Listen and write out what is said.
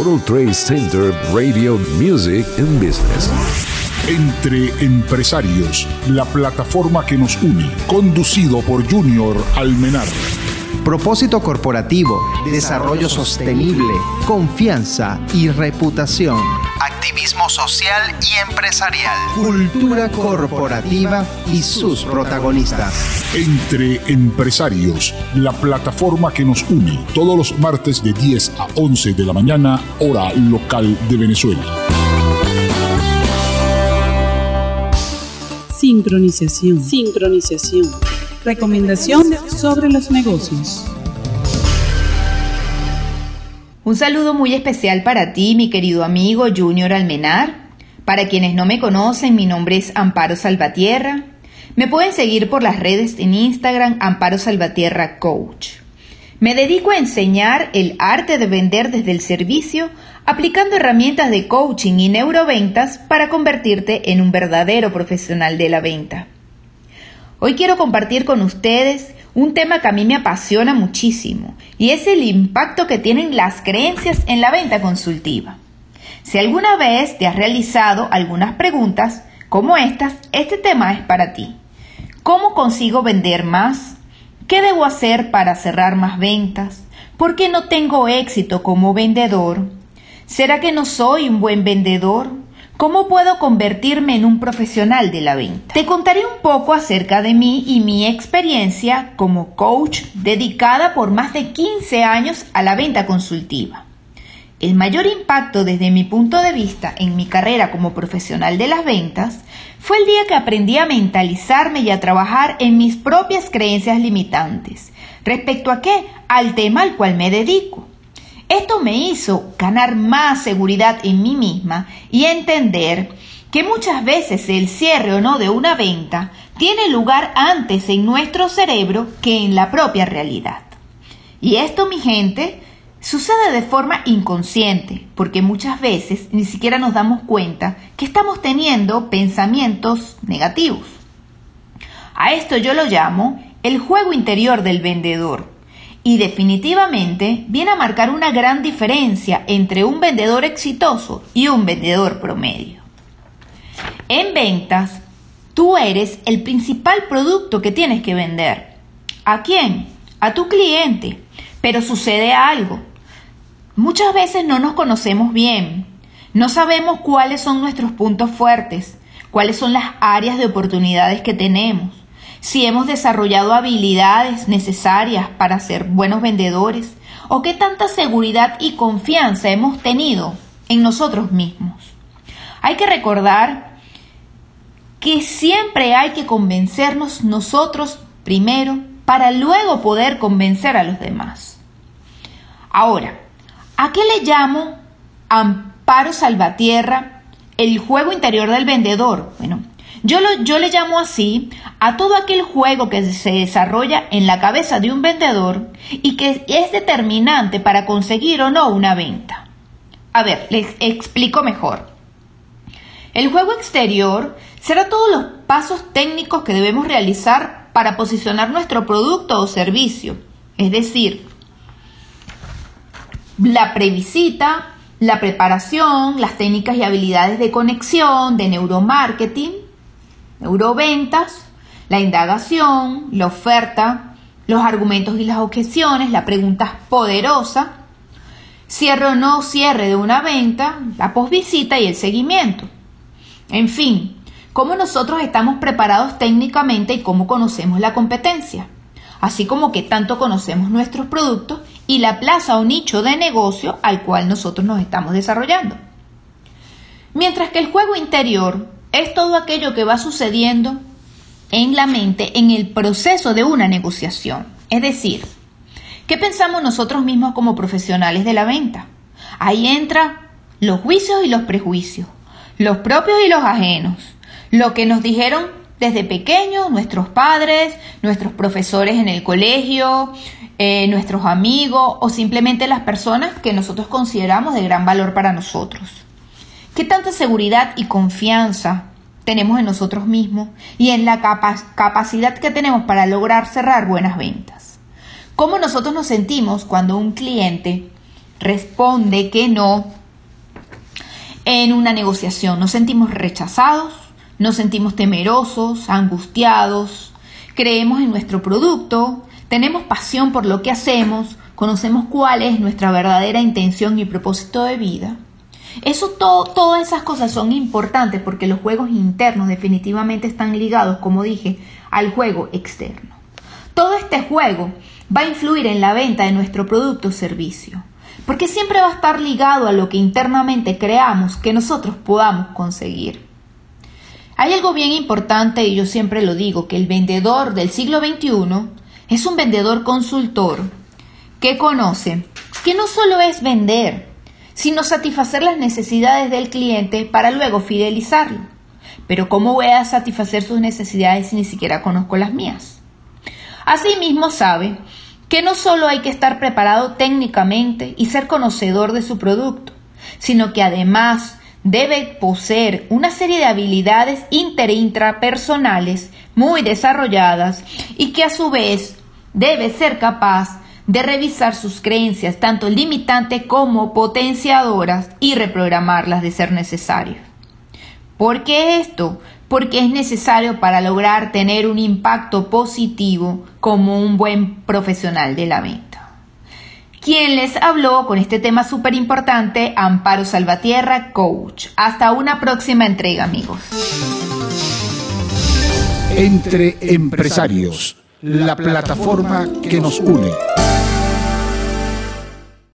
World Trade Center Radio Music and Business. Entre Empresarios, la plataforma que nos une, conducido por Junior Almenar. Propósito corporativo, desarrollo sostenible, confianza y reputación. Activismo social y empresarial. Cultura corporativa y sus protagonistas. Entre Empresarios, la plataforma que nos une todos los martes de 10 a 11 de la mañana, hora local de Venezuela. Sincronización. Sincronización. Recomendación sobre los negocios. Un saludo muy especial para ti, mi querido amigo Junior Almenar. Para quienes no me conocen, mi nombre es Amparo Salvatierra. Me pueden seguir por las redes en Instagram Amparo Salvatierra Coach. Me dedico a enseñar el arte de vender desde el servicio, aplicando herramientas de coaching y neuroventas para convertirte en un verdadero profesional de la venta. Hoy quiero compartir con ustedes un tema que a mí me apasiona muchísimo y es el impacto que tienen las creencias en la venta consultiva. Si alguna vez te has realizado algunas preguntas como estas, este tema es para ti. ¿Cómo consigo vender más? ¿Qué debo hacer para cerrar más ventas? ¿Por qué no tengo éxito como vendedor? ¿Será que no soy un buen vendedor? ¿Cómo puedo convertirme en un profesional de la venta? Te contaré un poco acerca de mí y mi experiencia como coach dedicada por más de 15 años a la venta consultiva. El mayor impacto desde mi punto de vista en mi carrera como profesional de las ventas fue el día que aprendí a mentalizarme y a trabajar en mis propias creencias limitantes. ¿Respecto a qué? Al tema al cual me dedico. Esto me hizo ganar más seguridad en mí misma y entender que muchas veces el cierre o no de una venta tiene lugar antes en nuestro cerebro que en la propia realidad. Y esto, mi gente, sucede de forma inconsciente, porque muchas veces ni siquiera nos damos cuenta que estamos teniendo pensamientos negativos. A esto yo lo llamo el juego interior del vendedor y definitivamente viene a marcar una gran diferencia entre un vendedor exitoso y un vendedor promedio. En ventas, tú eres el principal producto que tienes que vender. ¿A quién? A tu cliente. Pero sucede algo. Muchas veces no nos conocemos bien. No sabemos cuáles son nuestros puntos fuertes, cuáles son las áreas de oportunidades que tenemos si hemos desarrollado habilidades necesarias para ser buenos vendedores o qué tanta seguridad y confianza hemos tenido en nosotros mismos. Hay que recordar que siempre hay que convencernos nosotros primero para luego poder convencer a los demás. Ahora, ¿a qué le llamo amparo salvatierra el juego interior del vendedor? Bueno, yo, le llamo así a todo aquel juego que se desarrolla en la cabeza de un vendedor y que es determinante para conseguir o no una venta. A ver, les explico mejor. El juego exterior será todos los pasos técnicos que debemos realizar para posicionar nuestro producto o servicio, es decir, la previsita, la preparación, las técnicas y habilidades de conexión, de neuromarketing, neuroventas, la indagación, la oferta, los argumentos y las objeciones, la pregunta poderosa, cierre o no cierre de una venta, la posvisita y el seguimiento. En fin, cómo nosotros estamos preparados técnicamente y cómo conocemos la competencia, así como que tanto conocemos nuestros productos y la plaza o nicho de negocio al cual nosotros nos estamos desarrollando. Mientras que el juego interior es todo aquello que va sucediendo en la mente en el proceso de una negociación. Es decir, ¿qué pensamos nosotros mismos como profesionales de la venta? Ahí entra los juicios y los prejuicios, los propios y los ajenos, lo que nos dijeron desde pequeños nuestros padres, nuestros profesores en el colegio, eh, nuestros amigos o simplemente las personas que nosotros consideramos de gran valor para nosotros. ¿Qué tanta seguridad y confianza tenemos en nosotros mismos y en la capacidad que tenemos para lograr cerrar buenas ventas? ¿Cómo nosotros nos sentimos cuando un cliente responde que no en una negociación. Nos sentimos rechazados, nos sentimos temerosos, angustiados, creemos en nuestro producto, tenemos pasión por lo que hacemos, conocemos cuál es nuestra verdadera intención y propósito de vida. Eso todo, todas esas cosas son importantes porque los juegos internos definitivamente están ligados, como dije, al juego externo. Todo este juego va a influir en la venta de nuestro producto o servicio, porque siempre va a estar ligado a lo que internamente creamos que nosotros podamos conseguir. Hay algo bien importante y yo siempre lo digo, que el vendedor del siglo XXI es un vendedor consultor que conoce que no solo es vender, sino satisfacer las necesidades del cliente para luego fidelizarlo. Pero ¿cómo voy a satisfacer sus necesidades si ni siquiera conozco las mías? Asimismo sabe que no solo hay que estar preparado técnicamente y ser conocedor de su producto, sino que además debe poseer una serie de habilidades inter e intrapersonales muy desarrolladas y que a su vez debe ser capaz de revisar sus creencias, tanto limitantes como potenciadoras, y reprogramarlas de ser necesario. ¿Por qué esto? Porque es necesario para lograr tener un impacto positivo como un buen profesional de la venta. Quien les habló con este tema súper importante, Amparo Salvatierra, coach. Hasta una próxima entrega, amigos. Entre empresarios, la plataforma que nos une.